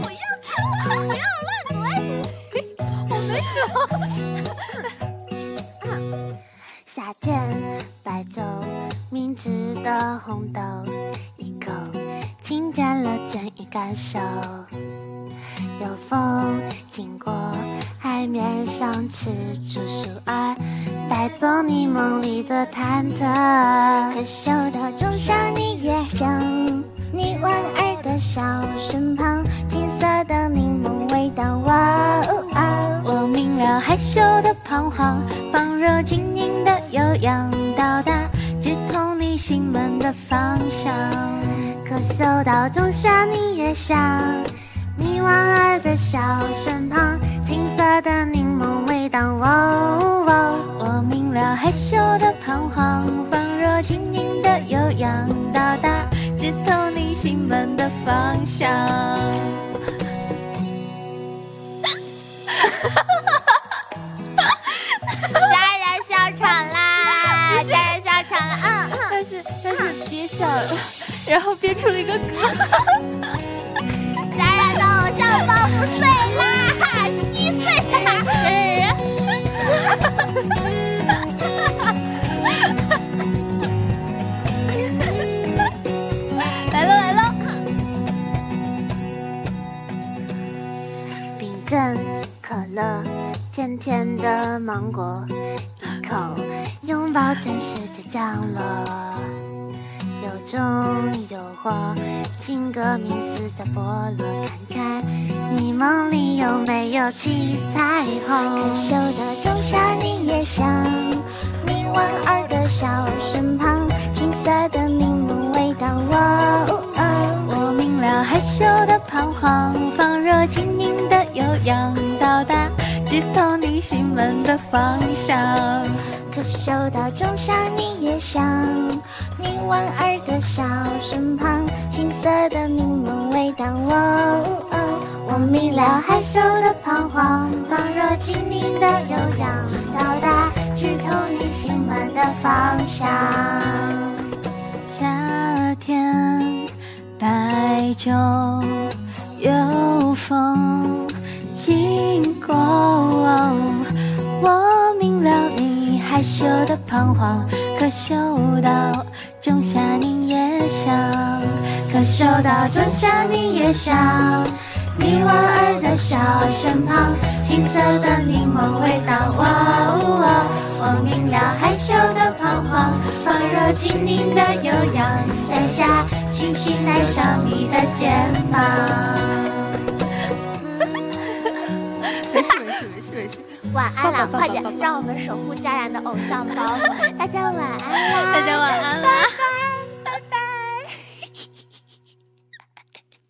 不要看，不要乱怼，我没躲。夏天，白粥，明治的红豆，一口听见了倦意感受。有风经过海面上，吃出树儿，带走你梦里的忐忑。可嗅到仲夏你叶香，你莞尔小身旁，金色的柠檬味道。哇哦哦，我明了害羞的彷徨，仿若晶莹的悠扬到达，直通你心门的方向。可嗅到仲夏你叶香。你莞尔的笑身旁，金色的柠檬味道。哦哦，我明了害羞的彷徨，仿若晶莹的悠扬到达，直通心门的方向。家人笑场啦！家人笑场了，嗯，但是但是憋笑了，然后憋出了一个嗝。小包袱碎啦，冰镇可乐，甜甜的芒果，一口拥抱全世界降落。有种诱惑，听歌名字叫菠萝，看看你梦里有没有七彩虹。可嗅的仲夏你叶香，你莞尔的笑身旁，青色的柠檬味道。哦哦，我明了害羞的彷徨，仿若晶莹的悠扬到达，直通你心门的方向。可嗅到仲夏你叶香。你莞尔的笑身旁，青色的柠檬味道。哦哦，我明了害羞的彷徨，仿若精灵的悠扬到达，直通你心门的方向。夏天，白昼，有风害羞的彷徨，可嗅到。仲夏柠叶香，可嗅到仲夏柠叶香。你莞尔的笑身旁，青色的柠檬味道。哇哦，我明了害羞的彷徨，仿若精灵的悠扬，摘下，轻轻带上你的肩膀。没事没事晚安啦！快点，让我们守护家然的偶像包。大家晚安啦！大家晚安。